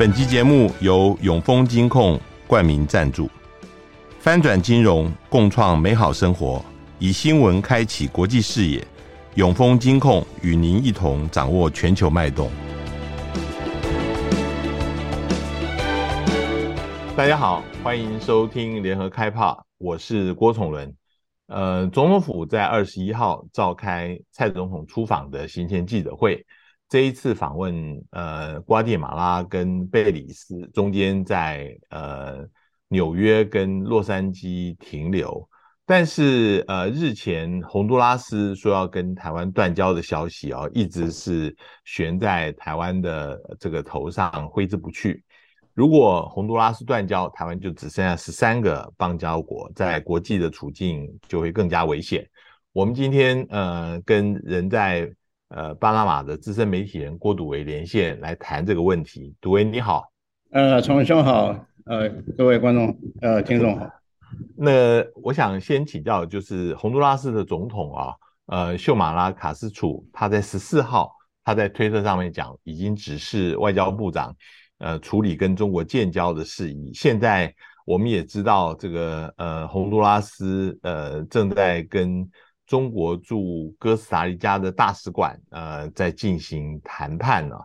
本集节目由永丰金控冠名赞助，翻转金融，共创美好生活，以新闻开启国际视野。永丰金控与您一同掌握全球脉动。大家好，欢迎收听联合开炮，我是郭崇伦。呃，总统府在二十一号召开蔡总统出访的行前记者会。这一次访问，呃，瓜地马拉跟贝里斯中间在呃纽约跟洛杉矶停留，但是呃日前洪都拉斯说要跟台湾断交的消息哦，一直是悬在台湾的这个头上挥之不去。如果洪都拉斯断交，台湾就只剩下十三个邦交国，在国际的处境就会更加危险。我们今天呃跟人在。呃，巴拿马的资深媒体人郭笃维连线来谈这个问题。笃维你好，呃，崇兄好，呃，各位观众，呃，听众好。那我想先请教，就是洪都拉斯的总统啊，呃，秀马拉卡斯楚，他在十四号，他在推特上面讲，已经指示外交部长，呃，处理跟中国建交的事宜。现在我们也知道，这个呃，洪都拉斯呃正在跟。中国驻哥斯达黎加的大使馆，呃，在进行谈判呢，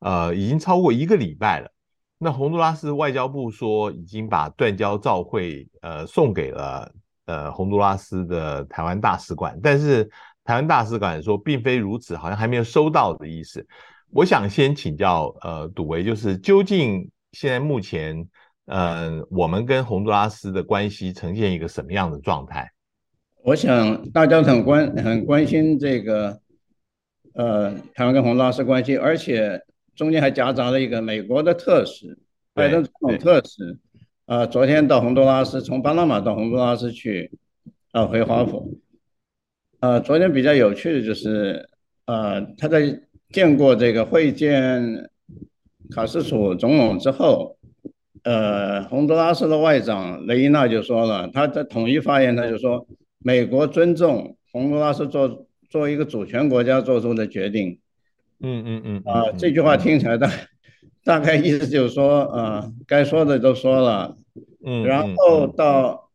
呃，已经超过一个礼拜了。那洪都拉斯外交部说，已经把断交照会，呃，送给了呃洪都拉斯的台湾大使馆，但是台湾大使馆说并非如此，好像还没有收到的意思。我想先请教，呃，笃维，就是究竟现在目前，呃，我们跟洪都拉斯的关系呈现一个什么样的状态？我想大家很关很关心这个，呃，台湾跟洪都拉斯关系，而且中间还夹杂了一个美国的特使，拜登总统特使，呃，昨天到洪都拉斯，从巴拿马到洪都拉斯去，呃，回华府。呃，昨天比较有趣的就是，呃，他在见过这个会见卡斯楚总统之后，呃，洪都拉斯的外长雷伊娜就说了，他在统一发言，他就说。美国尊重洪都拉斯做作为一个主权国家做出的决定，嗯嗯嗯，啊、呃，这句话听起来大大概意思就是说，呃，该说的都说了，嗯，然后到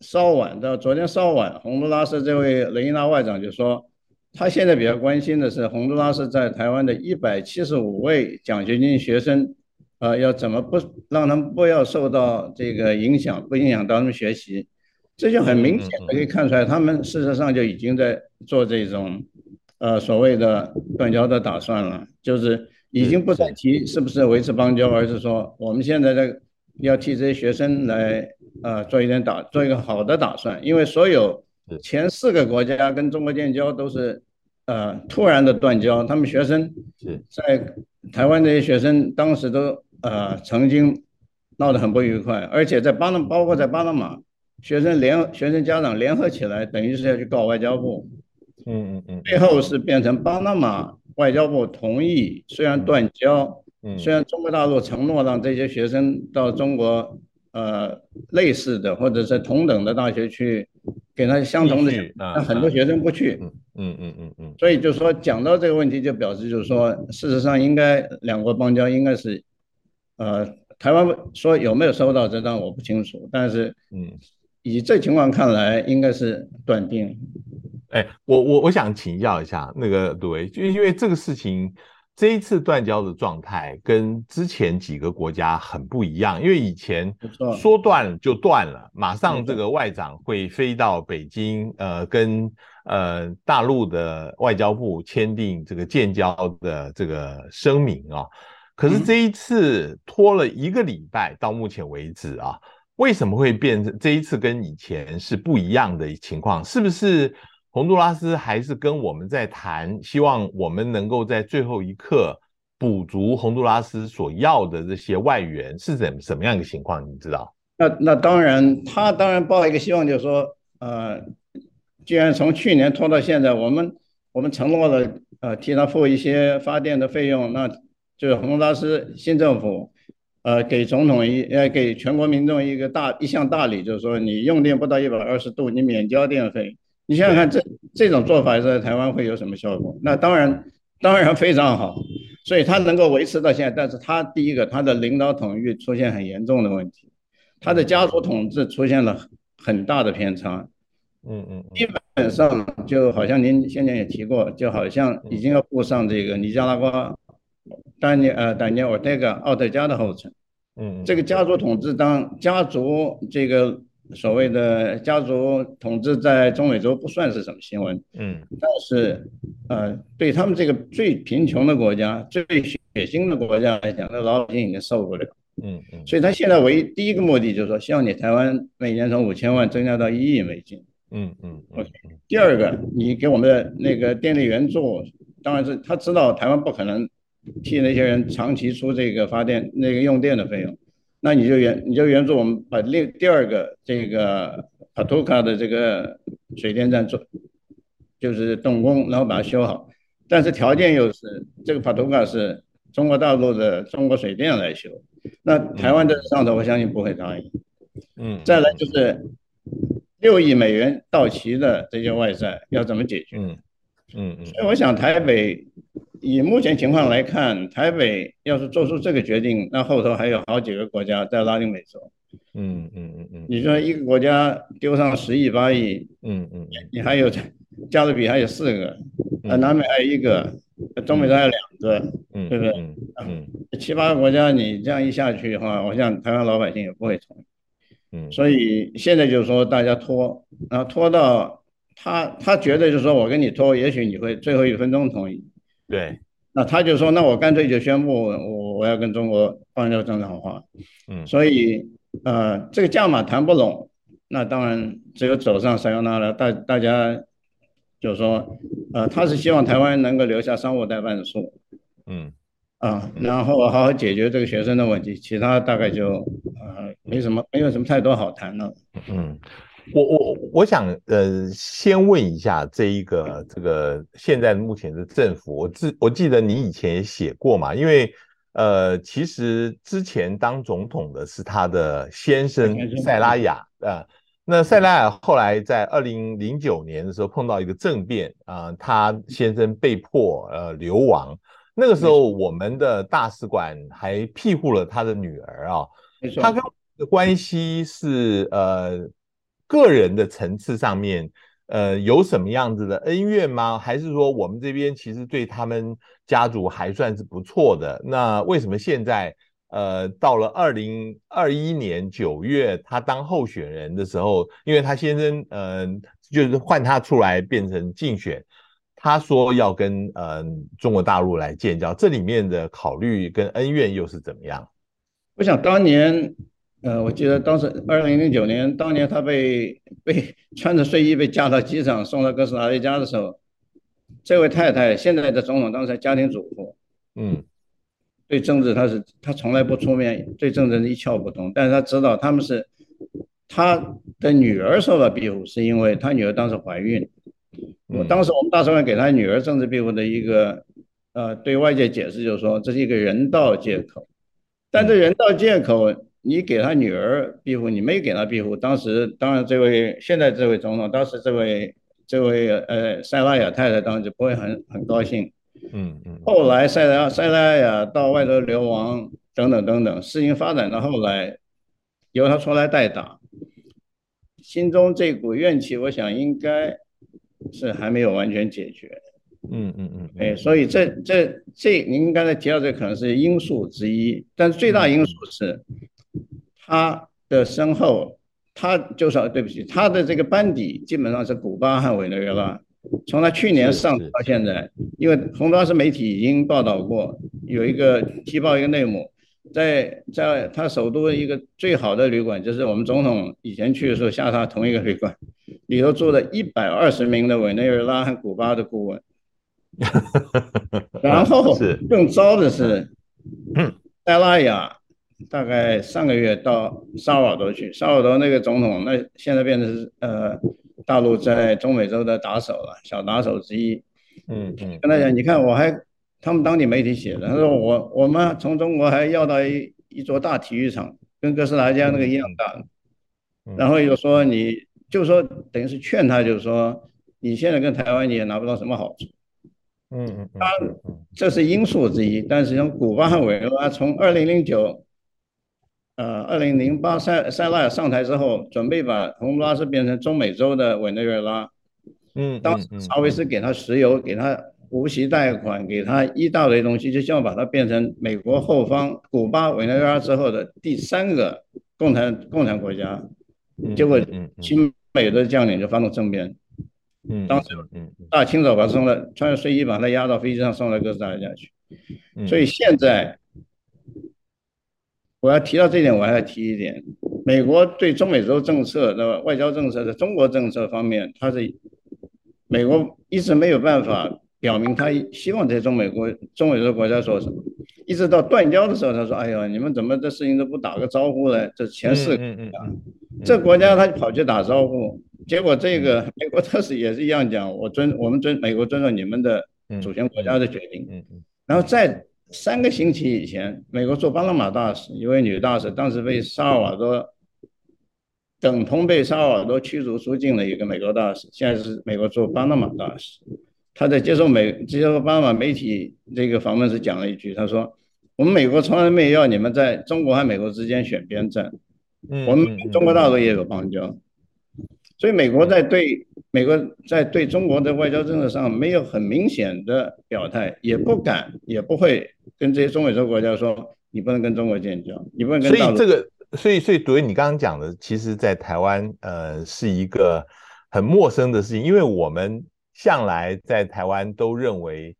稍晚到昨天稍晚，洪都拉斯这位雷伊娜外长就说，他现在比较关心的是洪都拉斯在台湾的一百七十五位奖学金学生，呃，要怎么不让他们不要受到这个影响，不影响到他们学习。这就很明显的可以看出来，他们事实上就已经在做这种，呃，所谓的断交的打算了，就是已经不再提是不是维持邦交，而是说我们现在在要替这些学生来，呃，做一点打，做一个好的打算，因为所有前四个国家跟中国建交都是，呃，突然的断交，他们学生在台湾这些学生当时都呃曾经闹得很不愉快，而且在巴拿，包括在巴拿马。学生联学生家长联合起来，等于是要去告外交部。嗯嗯嗯。最后是变成巴拿马外交部同意，虽然断交，嗯，虽然中国大陆承诺让这些学生到中国，呃，类似的或者是同等的大学去，给他相同的，那很多学生不去。嗯嗯嗯嗯嗯。所以就说讲到这个问题，就表示就是说，事实上应该两国邦交应该是，呃，台湾说有没有收到这张我不清楚，但是嗯。以这情况看来，应该是断定。哎，我我我想请教一下那个杜维，就因为这个事情，这一次断交的状态跟之前几个国家很不一样。因为以前说断就断了，马上这个外长会飞到北京，呃，跟呃大陆的外交部签订这个建交的这个声明啊。可是这一次拖了一个礼拜，到目前为止啊。为什么会变成这一次跟以前是不一样的情况？是不是洪都拉斯还是跟我们在谈，希望我们能够在最后一刻补足洪都拉斯所要的这些外援，是怎什么样的情况？你知道？那那当然，他当然抱一个希望，就是说，呃，既然从去年拖到现在，我们我们承诺了，呃，替他付一些发电的费用，那就是洪都拉斯新政府。呃，给总统一呃，给全国民众一个大一项大礼，就是说你用电不到一百二十度，你免交电费。你想想看这，这这种做法在台湾会有什么效果？那当然，当然非常好，所以他能够维持到现在。但是他第一个，他的领导统御出现很严重的问题，他的家族统治出现了很大的偏差。嗯嗯，基本上就好像您先前也提过，就好像已经要步上这个尼加拉瓜丹尼呃丹尼尔这个奥特加的后尘。嗯，这个家族统治，当家族这个所谓的家族统治在中美洲不算是什么新闻。嗯，但是呃，对他们这个最贫穷的国家、最血腥的国家来讲，那老百姓已经受不了。嗯嗯，所以他现在唯一第一个目的就是说，希望你台湾每年从五千万增加到一亿美金。嗯嗯，OK。第二个，你给我们的那个电力援助，当然是他知道台湾不可能替那些人长期出这个发电那个用电的费用，那你就援你就援助我们把另第二个这个帕图卡的这个水电站做，就是动工，然后把它修好。但是条件又是这个帕图卡是中国大陆的中国水电来修，那台湾的上头我相信不会答应。嗯，再来就是。六亿美元到期的这些外债要怎么解决？嗯嗯嗯，所以我想台北以目前情况来看，台北要是做出这个决定，那后头还有好几个国家在拉丁美洲。嗯嗯嗯嗯，你说一个国家丢上十亿八亿，嗯嗯，你还有加勒比还有四个，呃，南美还有一个，中美洲还有两个，嗯，对不对？嗯嗯，七八个国家你这样一下去的话，我想台湾老百姓也不会同意。嗯所以现在就是说，大家拖，然后拖到他，他觉得就是说我跟你拖，也许你会最后一分钟同意。对，那他就说，那我干脆就宣布我我要跟中国断交正常化。嗯，所以呃，这个价码谈不拢，那当然只有走上撒由那了，大大家就是说，呃，他是希望台湾能够留下商务代办处。嗯。啊，然后好好解决这个学生的问题，其他大概就呃没什么，没有什么太多好谈了。嗯，我我我想呃先问一下这一个这个现在目前的政府，我记我记得你以前也写过嘛，因为呃其实之前当总统的是他的先生塞拉亚啊、呃，那塞拉亚后来在二零零九年的时候碰到一个政变啊、呃，他先生被迫呃流亡。那个时候，我们的大使馆还庇护了他的女儿啊，他跟我的关系是呃个人的层次上面，呃有什么样子的恩怨吗？还是说我们这边其实对他们家族还算是不错的？那为什么现在呃到了二零二一年九月他当候选人的时候，因为他先生呃就是换他出来变成竞选。他说要跟呃中国大陆来建交，这里面的考虑跟恩怨又是怎么样？我想当年，呃，我记得当时二零零九年，当年他被被穿着睡衣被架到机场送到哥斯达黎加的时候，这位太太现在的总统当时家庭主妇，嗯，对政治他是他从来不出面，对政治一窍不通，但是他知道他们是他的女儿受到庇护，是因为他女儿当时怀孕。我当时我们大使馆给他女儿政治庇护的一个，呃，对外界解释就是说，这是一个人道借口，但这人道借口你给他女儿庇护，你没给他庇护。当时当然这位现在这位总统，当时这位这位呃塞拉雅太太当时就不会很很高兴。嗯嗯。后来塞拉塞拉雅到外头流亡等等等等，事情发展到后来，由他出来代打，心中这股怨气，我想应该。是还没有完全解决，嗯嗯嗯，哎，所以这这这，您刚才提到这可能是因素之一，但是最大因素是他的身后，他就是对不起，他的这个班底基本上是古巴和委内瑞拉，从他去年上到现在，因为洪都拉斯媒体已经报道过，有一个踢爆一个内幕。在在他首都一个最好的旅馆，就是我们总统以前去的时候下榻同一个旅馆，里头住了一百二十名的委内瑞拉和古巴的顾问。然后更糟的是，塞拉雅大概上个月到萨瓦多去，萨瓦多那个总统那现在变成是呃大陆在中美洲的打手了，小打手之一。嗯嗯，跟他讲，你看我还。他们当地媒体写的，他说我我们从中国还要到一一座大体育场，跟哥斯达黎加那个一样大，然后又说你就说等于是劝他，就是说你现在跟台湾你也拿不到什么好处，嗯嗯，当然这是因素之一，但是从古巴和委内瑞拉从二零零九，呃，二零零八塞塞拉尔上台之后，准备把洪都拉斯变成中美洲的委内瑞拉。嗯，当时查韦斯给他石油，给他无息贷款，给他一大堆东西，就希望把它变成美国后方古巴、委内瑞拉之后的第三个共产共产国家。结果亲美的将领就发动政变。嗯，当时大清早把他送了，穿着睡衣把他押到飞机上送到哥斯达黎加去。所以现在我要提到这一点，我还要提一点：美国对中美洲政策的外交政策的中国政策方面，它是。美国一直没有办法表明他希望在中美国、中美洲国家做什么，一直到断交的时候，他说：“哎呦，你们怎么这事情都不打个招呼呢？这前四个这国家他跑去打招呼，结果这个 美国特使也是一样讲，我尊我们尊美国尊重你们的主权国家的决定。”然后在三个星期以前，美国驻巴拿马大使一位女大使，当时被萨尔瓦多。等同被萨尔瓦多驱逐出境的一个美国大使，现在是美国驻巴拿马大使。他在接受美接受巴拿马媒体这个访问时讲了一句，他说：“我们美国从来没有要你们在中国和美国之间选边站，我们中国大陆也有邦交。”所以美国在对美国在对中国的外交政策上没有很明显的表态，也不敢也不会跟这些中美洲国家说：“你不能跟中国建交，你不能跟。”所以这个。所以，所以，对于你刚刚讲的，其实，在台湾，呃，是一个很陌生的事情，因为我们向来在台湾都认为，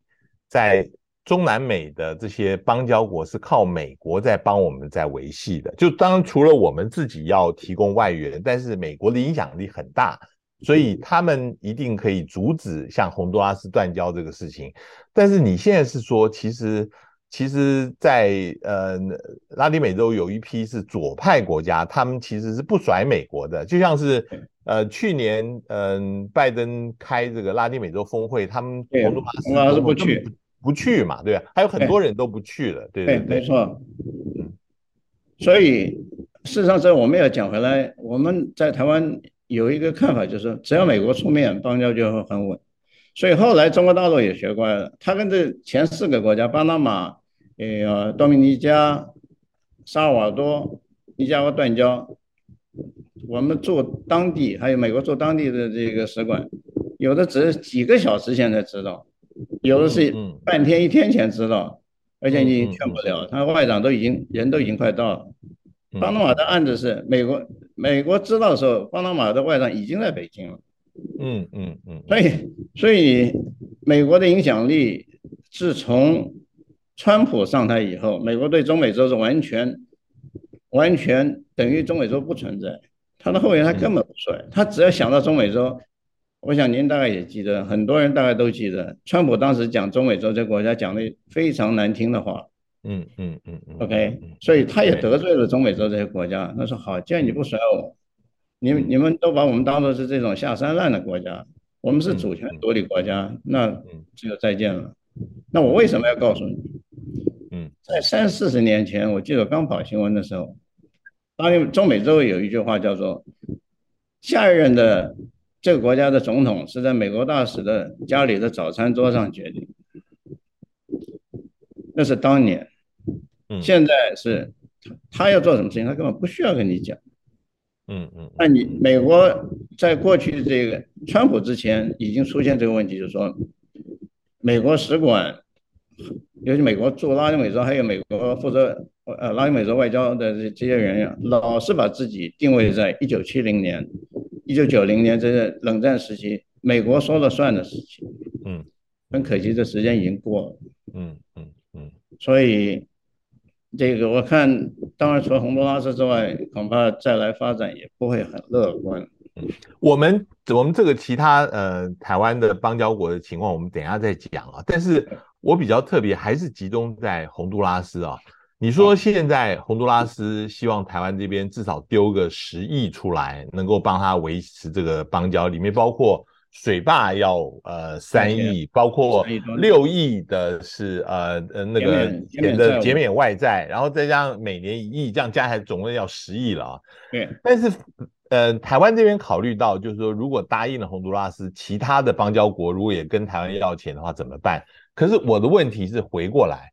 在中南美的这些邦交国是靠美国在帮我们在维系的。就当然，除了我们自己要提供外援，但是美国的影响力很大，所以他们一定可以阻止像洪都拉斯断交这个事情。但是你现在是说，其实。其实在，在呃拉丁美洲有一批是左派国家，他们其实是不甩美国的，就像是呃去年嗯、呃、拜登开这个拉丁美洲峰会，他们洪都拉斯不去不去嘛，对吧？还有很多人都不去的，对对对，没错。所以事实上，这我们要讲回来，我们在台湾有一个看法，就是只要美国出面，邦交就会很稳。所以后来中国大陆也学乖了，他跟这前四个国家，巴拿马。哎呀，多米尼加、萨尔瓦多、尼加拉瓜断交，我们驻当地还有美国驻当地的这个使馆，有的只是几个小时前才知道，有的是半天一天前知道，而且你劝不了，他外长都已经人都已经快到了。巴拿马的案子是美国，美国知道的时候，巴拿马的外长已经在北京了。嗯嗯嗯，所以所以美国的影响力自从。川普上台以后，美国对中美洲是完全、完全等于中美洲不存在。他的后援他根本不甩，他只要想到中美洲，我想您大概也记得，很多人大概都记得，川普当时讲中美洲这个国家讲的非常难听的话。嗯嗯嗯嗯。OK，所以他也得罪了中美洲这些国家。他说：“好，既然你不甩我，你你们都把我们当做是这种下三滥的国家，我们是主权独立国家，那只有再见了。那我为什么要告诉你？”嗯在三四十年前，我记得刚跑新闻的时候，当年中美洲有一句话叫做“下一任的这个国家的总统是在美国大使的家里的早餐桌上决定”，那是当年。现在是他要做什么事情，他根本不需要跟你讲。嗯嗯。那你美国在过去这个川普之前已经出现这个问题，就是说美国使馆。尤其美国驻拉丁美洲，还有美国负责呃拉丁美洲外交的这这些人呀，老是把自己定位在一九七零年、一九九零年这个冷战时期，美国说了算的事情。嗯，很可惜，这时间已经过了。嗯嗯嗯。所以这个我看，当然除了洪都拉斯之外，恐怕再来发展也不会很乐观。嗯，我们我们这个其他呃台湾的邦交国的情况，我们等一下再讲啊。但是。我比较特别，还是集中在洪都拉斯啊。你说现在洪都拉斯希望台湾这边至少丢个十亿出来，能够帮他维持这个邦交，里面包括水坝要呃三亿，包括六亿的是呃呃那个减的减免外债，然后再加上每年一亿，这样加起来总共要十亿了啊。对。但是呃，台湾这边考虑到，就是说，如果答应了洪都拉斯，其他的邦交国如果也跟台湾要钱的话，怎么办？可是我的问题是回过来，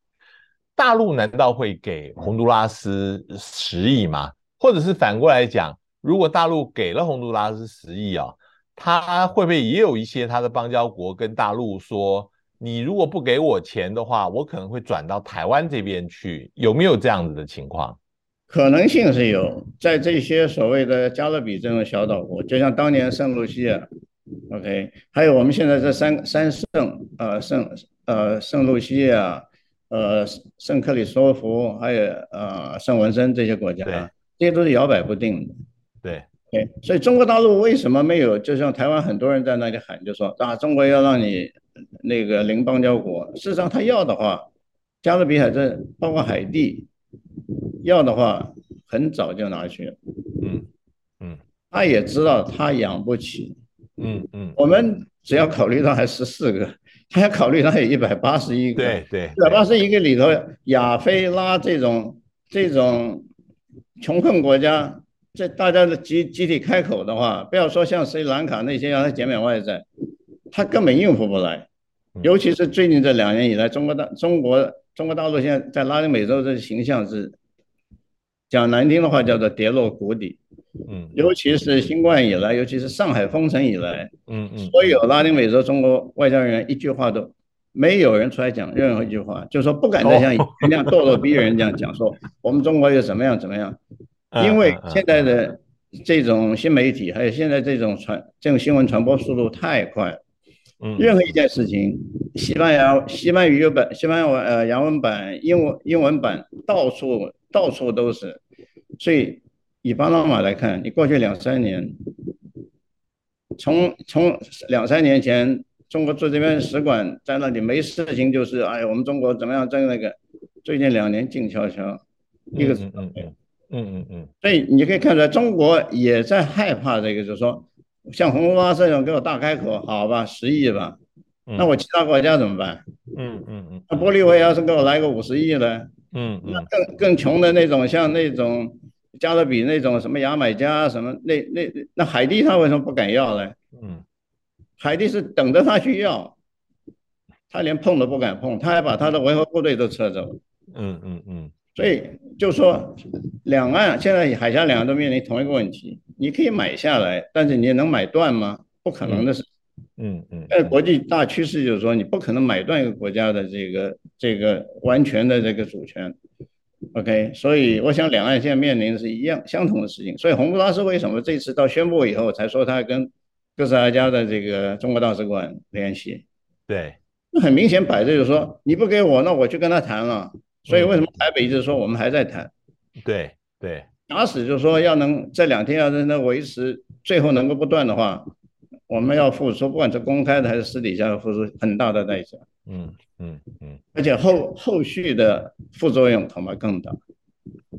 大陆难道会给洪都拉斯十亿吗？或者是反过来讲，如果大陆给了洪都拉斯十亿啊，他会不会也有一些他的邦交国跟大陆说，你如果不给我钱的话，我可能会转到台湾这边去，有没有这样子的情况？可能性是有，在这些所谓的加勒比这种小岛国，就像当年圣露西亚，OK，还有我们现在这三三圣，呃圣呃圣露西亚，呃圣克里斯托弗，还有呃圣文森这些国家，这些都是摇摆不定的。对，对，所以中国大陆为什么没有？就像台湾很多人在那里喊，就说啊，中国要让你那个零邦交国，事实上他要的话，加勒比海这包括海地。要的话，很早就拿去了。嗯嗯，他也知道他养不起。嗯嗯，我们只要考虑到还十四个，他要考虑他有一百八十一个。对对，一百八十一个里头，亚非拉这种这种穷困国家，这大家的集集体开口的话，不要说像斯里兰卡那些让他减免外债，他根本应付不来。尤其是最近这两年以来，中国大中国中国大陆现在在拉丁美洲的形象是。讲难听的话叫做跌落谷底，嗯，尤其是新冠以来，尤其是上海封城以来，嗯嗯，所有拉丁美洲中国外交人员一句话都没有人出来讲任何一句话，就是说不敢再像以前那样咄咄逼人这样讲说我们中国又怎么样怎么样，因为现在的这种新媒体还有现在这种传这种新闻传播速度太快，嗯，任何一件事情，西班牙西班牙语版、西班牙文呃洋文版、英文英文版到处到处都是。所以，以巴拿马来看，你过去两三年，从从两三年前，中国驻这边使馆在那里没事情，就是哎，我们中国怎么样在那个？最近两年静悄悄，一个字都没有。嗯嗯嗯。所以你可以看出来，中国也在害怕这个，就是说，像洪都拉斯这种给我大开口，好吧，十亿吧，那我其他国家怎么办？嗯嗯嗯。那玻利维亚是给我来个五十亿呢？嗯嗯。那更更穷的那种，像那种。加勒比那种什么牙买加什么那那那，海地他为什么不敢要呢？嗯，海地是等着他去要，他连碰都不敢碰，他还把他的维和部队都撤走。嗯嗯嗯。所以就说两岸现在海峡两岸都面临同一个问题，你可以买下来，但是你能买断吗？不可能的事。嗯嗯。但是国际大趋势就是说，你不可能买断一个国家的这个这个完全的这个主权。OK，所以我想两岸现在面临的是一样相同的事情。所以洪都拉斯为什么这次到宣布以后才说他跟哥斯达黎加的这个中国大使馆联系？对，那很明显摆着就是说你不给我，那我去跟他谈了。所以为什么台北一直说我们还在谈？对对，打死就是说要能这两天要是能维持，最后能够不断的话，我们要付出，不管是公开的还是私底下，要付出很大的代价。嗯。嗯嗯，而且后后续的副作用恐怕更大。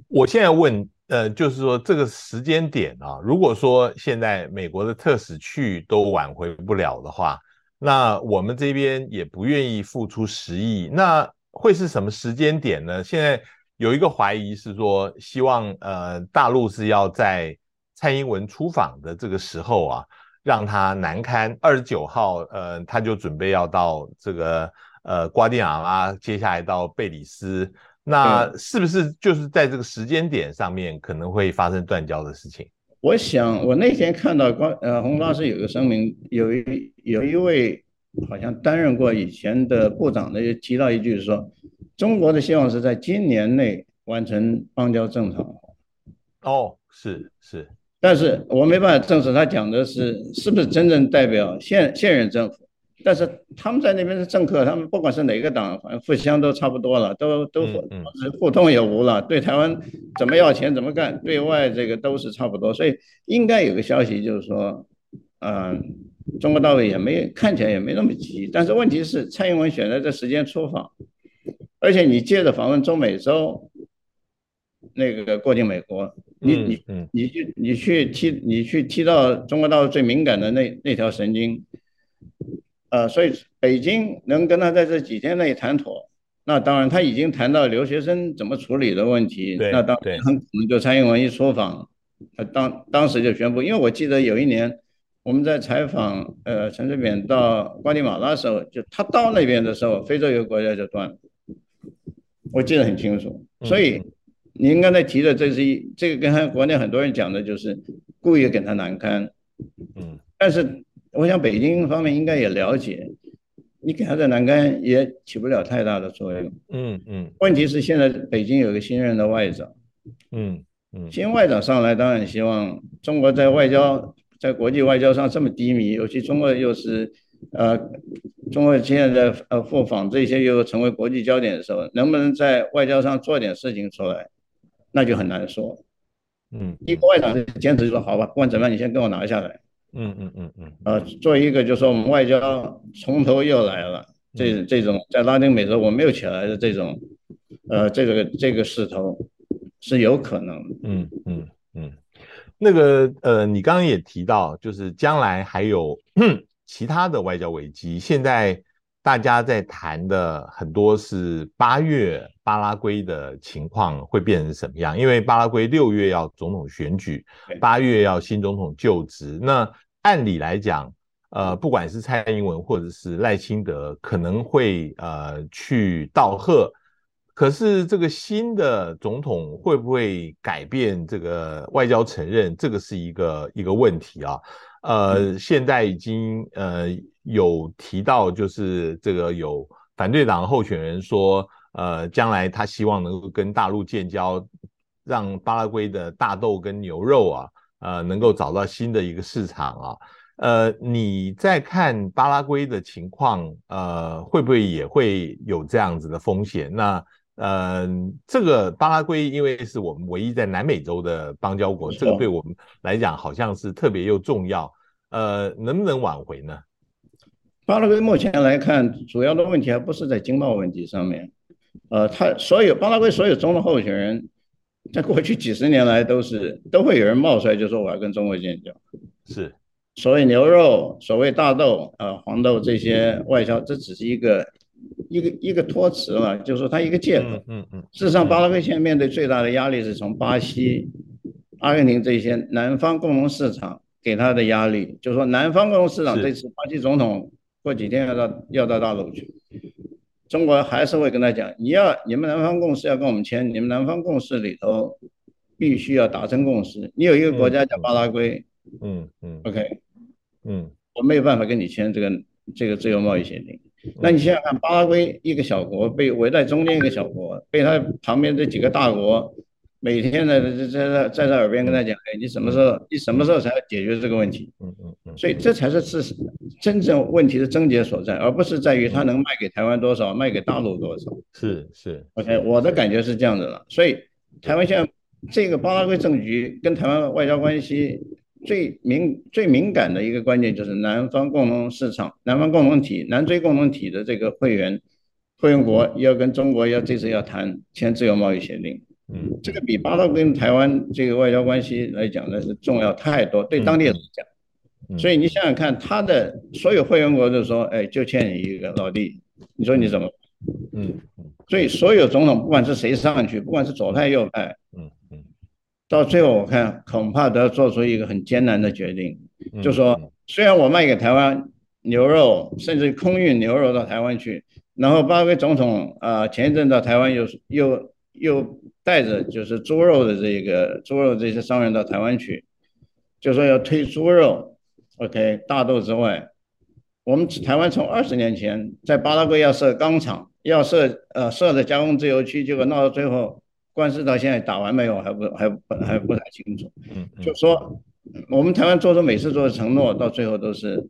我现在问，呃，就是说这个时间点啊，如果说现在美国的特使去都挽回不了的话，那我们这边也不愿意付出十亿，那会是什么时间点呢？现在有一个怀疑是说，希望呃大陆是要在蔡英文出访的这个时候啊，让他难堪。二十九号，呃，他就准备要到这个。呃，瓜地马拉接下来到贝里斯，那是不是就是在这个时间点上面可能会发生断交的事情？我想，我那天看到瓜呃洪都拉斯有个声明，有一有一位好像担任过以前的部长的也提到一句说，中国的希望是在今年内完成邦交正常化。哦，是是，但是我没办法证实他讲的是是不是真正代表现现任政府。但是他们在那边是政客，他们不管是哪个党，反正互相都差不多了，都都互互通也无了。对台湾怎么要钱怎么干，对外这个都是差不多。所以应该有个消息就是说，嗯、呃，中国大陆也没看起来也没那么急。但是问题是蔡英文选择这时间出访，而且你接着访问中美洲，那个过境美国，你你你去你去踢你去踢到中国大陆最敏感的那那条神经。呃，所以北京能跟他在这几天内谈妥，那当然他已经谈到留学生怎么处理的问题，那当然很可能就蔡英文一出访，他当当时就宣布，因为我记得有一年我们在采访呃陈水扁到瓜地马拉的时候，就他到那边的时候，非洲有个国家就断了，我记得很清楚。所以您刚才提的这是一这个跟国内很多人讲的就是故意给他难堪，嗯，但是我想北京方面应该也了解。你给他的难堪也起不了太大的作用。嗯嗯。问题是现在北京有个新任的外长。嗯嗯。新外长上来，当然希望中国在外交、在国际外交上这么低迷，尤其中国又是呃，中国现在的呃互访这些又成为国际焦点的时候，能不能在外交上做点事情出来，那就很难说。嗯。一个外长坚持说好吧，不管怎么样，你先给我拿下来。嗯嗯嗯嗯，呃，做一个就是说我们外交从头又来了，这这种在拉丁美洲我没有起来的这种，呃，这个这个势头是有可能的。嗯嗯嗯，那个呃，你刚刚也提到，就是将来还有 其他的外交危机。现在大家在谈的很多是八月巴拉圭的情况会变成什么样？因为巴拉圭六月要总统选举，八月要新总统就职，那。按理来讲，呃，不管是蔡英文或者是赖清德，可能会呃去道贺，可是这个新的总统会不会改变这个外交承认？这个是一个一个问题啊。呃，现在已经呃有提到，就是这个有反对党候选人说，呃，将来他希望能够跟大陆建交，让巴拉圭的大豆跟牛肉啊。呃，能够找到新的一个市场啊，呃，你在看巴拉圭的情况，呃，会不会也会有这样子的风险？那呃，这个巴拉圭因为是我们唯一在南美洲的邦交国，这个对我们来讲好像是特别又重要，呃，能不能挽回呢？巴拉圭目前来看，主要的问题还不是在经贸问题上面，呃，他所有巴拉圭所有总统候选人。在过去几十年来，都是都会有人冒出来就说我要跟中国建交，是所谓牛肉、所谓大豆、呃黄豆这些外销，这只是一个一个一个托词嘛，就是说它一个借口。嗯嗯。事实上，巴拉圭现在面对最大的压力是从巴西、阿根廷这些南方共同市场给他的压力，就是说南方共同市场这次巴西总统过几天要到要到大陆去。中国还是会跟他讲，你要你们南方共识要跟我们签，你们南方共识里头必须要达成共识。你有一个国家叫巴拉圭，嗯嗯，OK，嗯，我没有办法跟你签这个这个自由贸易协定。那你想想看，巴拉圭一个小国被围在中间，一个小国被他旁边这几个大国。每天呢，在在在他耳边跟他讲，哎，你什么时候，你什么时候才要解决这个问题？嗯嗯嗯。所以这才是是真正问题的症结所在，而不是在于他能卖给台湾多少，卖给大陆多少。是是。OK，我的感觉是这样子的。所以台湾现在这个巴拉圭政局跟台湾外交关系最敏最敏感的一个关键就是南方共同市场、南方共同体、南锥共同体的这个会员会员国要跟中国要这次要谈签自由贸易协定。嗯，这个比巴拉圭跟台湾这个外交关系来讲呢是重要太多，对当地人讲。嗯，所以你想想看，他的所有会员国就说，哎，就欠你一个老弟，你说你怎么？嗯，所以所有总统不管是谁上去，不管是左派右派，嗯嗯，到最后我看恐怕都要做出一个很艰难的决定，就说虽然我卖给台湾牛肉，甚至空运牛肉到台湾去，然后巴拉圭总统啊前一阵到台湾又又又。带着就是猪肉的这个猪肉这些商人到台湾去，就说要推猪肉，OK，大豆之外，我们台湾从二十年前在巴拉圭要设钢厂，要设呃设的加工自由区，结果闹到最后官司到现在打完没有还不还不还不太清楚。嗯，就说我们台湾做出每次做的承诺，到最后都是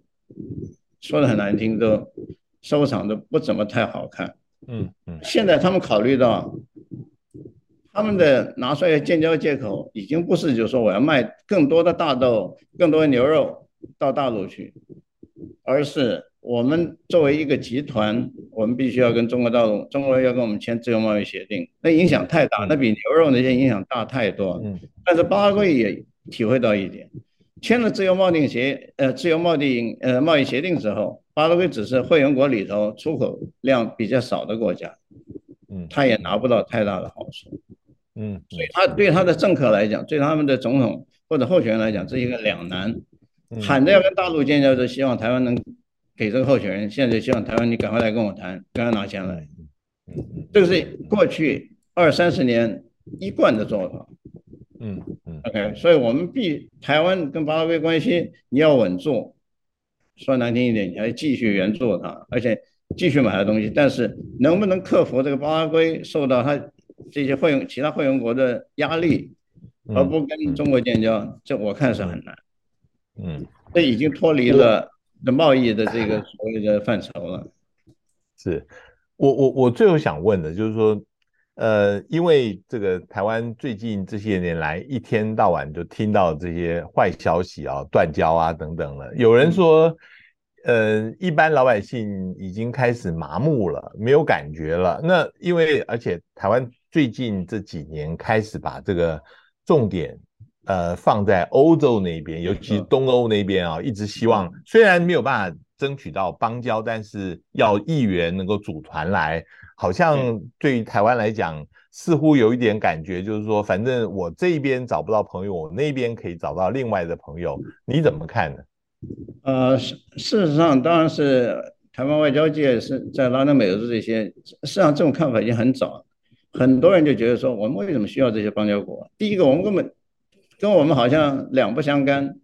说的很难听，都收场都不怎么太好看。嗯嗯，现在他们考虑到。他们的拿出来建交借口，已经不是就是说我要卖更多的大豆、更多的牛肉到大陆去，而是我们作为一个集团，我们必须要跟中国大陆，中国要跟我们签自由贸易协定，那影响太大，那比牛肉那些影响大太多。嗯。但是巴拉圭也体会到一点，签了自由贸易协呃自由贸易呃贸易协定之后，巴拉圭只是会员国里头出口量比较少的国家，嗯，他也拿不到太大的好处。嗯，所以他对他的政客来讲，对他们的总统或者候选人来讲，这是一个两难。喊着要跟大陆建交，是希望台湾能给这个候选人，现在希望台湾你赶快来跟我谈，赶快拿钱来。这个是过去二三十年一贯的做法。嗯嗯。OK，所以我们必台湾跟巴拉圭关系你要稳住，说难听一点，你还继续援助他，而且继续买他东西。但是能不能克服这个巴拉圭受到他这些会员其他会员国的压力，而不跟中国建交，这我看是很难。嗯，这已经脱离了的贸易的这个所谓的范畴了。是我我我最后想问的就是说，呃，因为这个台湾最近这些年来一天到晚就听到这些坏消息啊，断交啊等等了。有人说，呃，一般老百姓已经开始麻木了，没有感觉了。那因为而且台湾最近这几年开始把这个重点。呃，放在欧洲那边，尤其是东欧那边啊，一直希望虽然没有办法争取到邦交，但是要议员能够组团来，好像对于台湾来讲，似乎有一点感觉，就是说，反正我这边找不到朋友，我那边可以找到另外的朋友，你怎么看呢？呃，事事实上，当然是台湾外交界是在拉丁美洲这些，事实上这种看法已经很早，很多人就觉得说，我们为什么需要这些邦交国？第一个，我们根本。跟我们好像两不相干。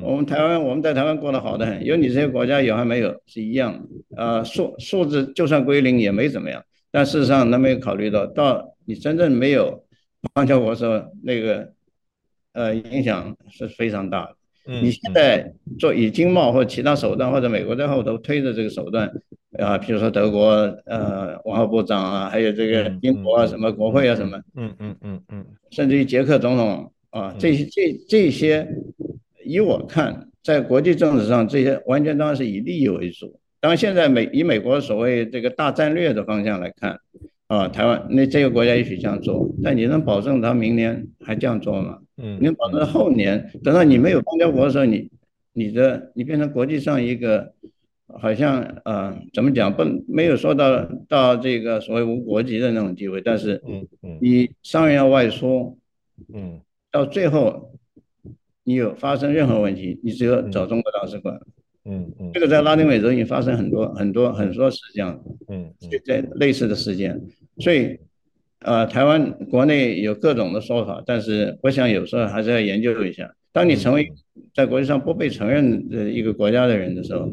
我们台湾，我们在台湾过得好得很，有你这些国家有还没有是一样的。呃，数数字就算归零也没怎么样。但事实上，他没有考虑到，到你真正没有邦交国的时候，那个呃影响是非常大的。你现在做以经贸或其他手段，或者美国在后头推的这个手段啊，比如说德国呃文化部长啊，还有这个英国啊什么国会啊什么，嗯嗯嗯嗯，甚至于捷克总统。啊，这些这这些，以我看，在国际政治上，这些完全当然是以利益为主。当然，现在美以美国所谓这个大战略的方向来看，啊，台湾那这个国家也许这样做，但你能保证他明年还这样做吗？嗯，你能保证后年等到你没有邦交国的时候，你你的你变成国际上一个好像呃，怎么讲不没有说到到这个所谓无国籍的那种地位，但是嗯嗯，你商人要外出，嗯。到最后，你有发生任何问题，你只有找中国大使馆。嗯嗯，这个在拉丁美洲已经发生很多很多很多事件。嗯，就在类似的事件，所以，呃，台湾国内有各种的说法，但是我想有时候还是要研究一下。当你成为在国际上不被承认的一个国家的人的时候，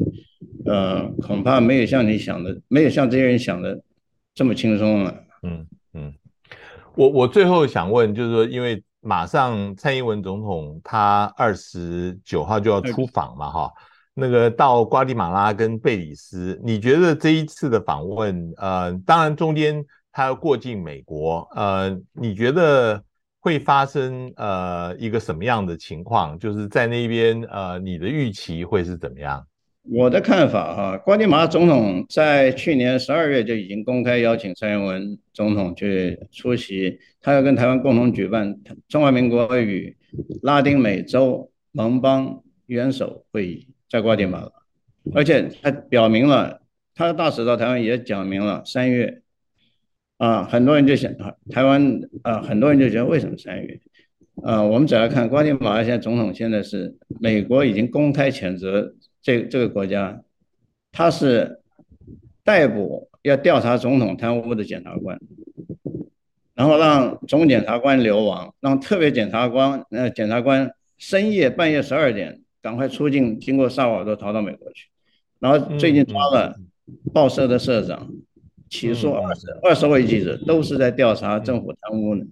呃，恐怕没有像你想的，没有像这些人想的这么轻松了。嗯嗯，我我最后想问，就是说，因为。马上蔡英文总统他二十九号就要出访嘛，哈，那个到瓜地马拉跟贝里斯，你觉得这一次的访问，呃，当然中间他要过境美国，呃，你觉得会发生呃一个什么样的情况？就是在那边，呃，你的预期会是怎么样？我的看法哈，瓜地马拉总统在去年十二月就已经公开邀请蔡英文总统去出席，他要跟台湾共同举办中华民国与拉丁美洲盟邦元首会议，在瓜地马拉，而且他表明了，他的大使到台湾也讲明了三月，啊，很多人就想台湾啊，很多人就觉得为什么三月？啊，我们只要看瓜地马拉现在总统现在是美国已经公开谴责。这这个国家，他是逮捕要调查总统贪污的检察官，然后让总检察官流亡，让特别检察官呃检察官深夜半夜十二点赶快出境，经过萨尔瓦多逃到美国去，然后最近抓了报社的社长，起诉二十二十位记者，都是在调查政府贪污的，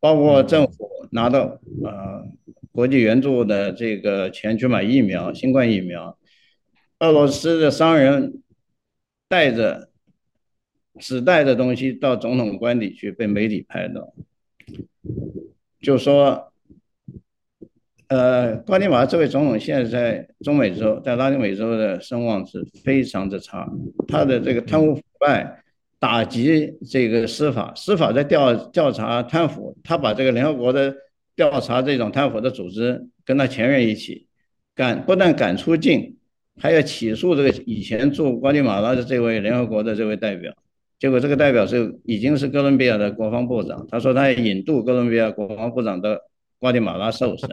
包括政府拿到呃国际援助的这个钱去买疫苗，新冠疫苗。俄罗斯的商人带着纸袋的东西到总统官邸去，被媒体拍到，就说，呃，瓜地马拉这位总统现在在中美洲，在拉丁美洲的声望是非常的差，他的这个贪污腐败，打击这个司法，司法在调调查贪腐，他把这个联合国的调查这种贪腐的组织跟他前任一起赶，不但赶出境。还要起诉这个以前驻瓜地马拉的这位联合国的这位代表，结果这个代表是已经是哥伦比亚的国防部长。他说他要引渡哥伦比亚国防部长的瓜地马拉受审，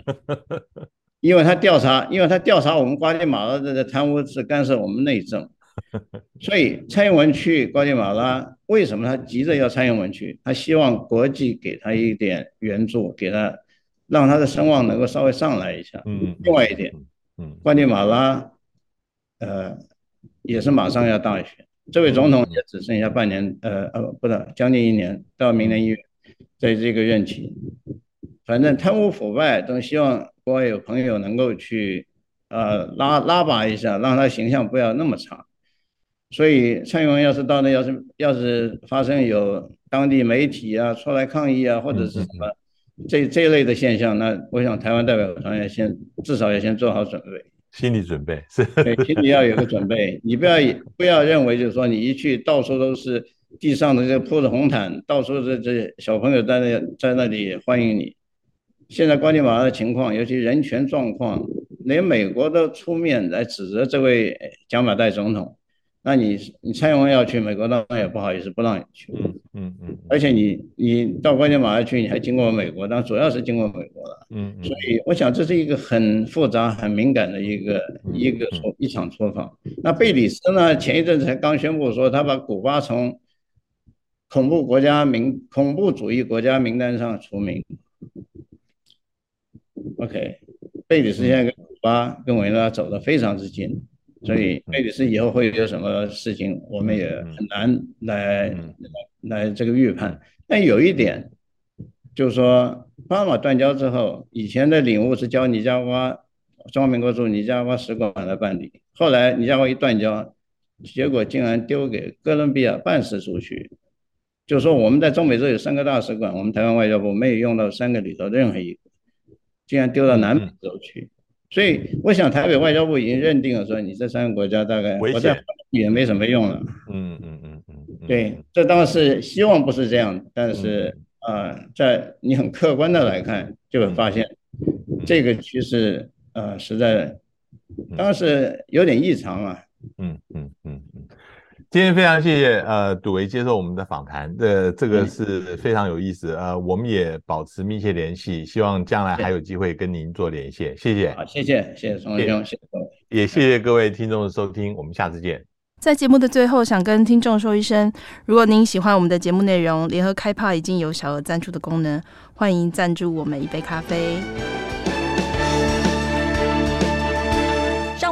因为他调查，因为他调查我们瓜地马拉的贪污是干涉我们内政，所以蔡英文去瓜地马拉，为什么他急着要蔡英文去？他希望国际给他一点援助，给他让他的声望能够稍微上来一下。嗯，另外一点，嗯，瓜地马拉，呃，也是马上要大选。这位总统也只剩下半年，呃呃，不是将近一年，到明年一月，在这个任期，反正贪污腐败都希望国外有朋友能够去，呃拉拉拔一下，让他形象不要那么差。所以蔡英文要是到那，要是要是发生有当地媒体啊出来抗议啊，或者是什么这这一类的现象，那我想台湾代表团要先至少要先做好准备。心理准备是，对，心里要有个准备。你不要不要认为就是说你一去到处都是地上的这铺着红毯，到处这这小朋友在那在那里欢迎你。现在瓜地马拉的情况，尤其人权状况，连美国都出面来指责这位蒋马代总统。那你你蔡英文要去美国，当然也不好意思不让你去。嗯嗯嗯。而且你你到关键马上去，你还经过美国，但主要是经过美国了。嗯嗯。所以我想这是一个很复杂、很敏感的一个一个出一场出访。那贝里斯呢？前一阵子才刚宣布说他把古巴从恐怖国家名恐怖主义国家名单上除名。OK，贝里斯现在跟古巴跟委内瑞拉走得非常之近。所以贝里斯以后会有什么事情，我们也很难来来这个预判。但有一点，就是说，巴马断交之后，以前的领务是交尼加瓜中华民国驻尼加瓜使馆来办理，后来尼加瓜一断交，结果竟然丢给哥伦比亚办事处去。就是说，我们在中美洲有三个大使馆，我们台湾外交部没有用到三个里头的任何一个，竟然丢到南美洲去。所以，我想台北外交部已经认定了，说你这三个国家大概我在也没什么用了。嗯嗯嗯嗯，对，这当然是希望不是这样，但是啊、呃，在你很客观的来看，就会发现这个趋势呃实在当然是有点异常啊。嗯嗯嗯嗯。今天非常谢谢呃杜维接受我们的访谈，这这个是非常有意思，呃，我们也保持密切联系，希望将来还有机会跟您做连线，谢谢。好，谢谢，谢谢崇兄，谢谢各位，也谢谢各位听众的收听，我们下次见。在节目的最后，想跟听众说一声，如果您喜欢我们的节目内容，联合开炮已经有小额赞助的功能，欢迎赞助我们一杯咖啡。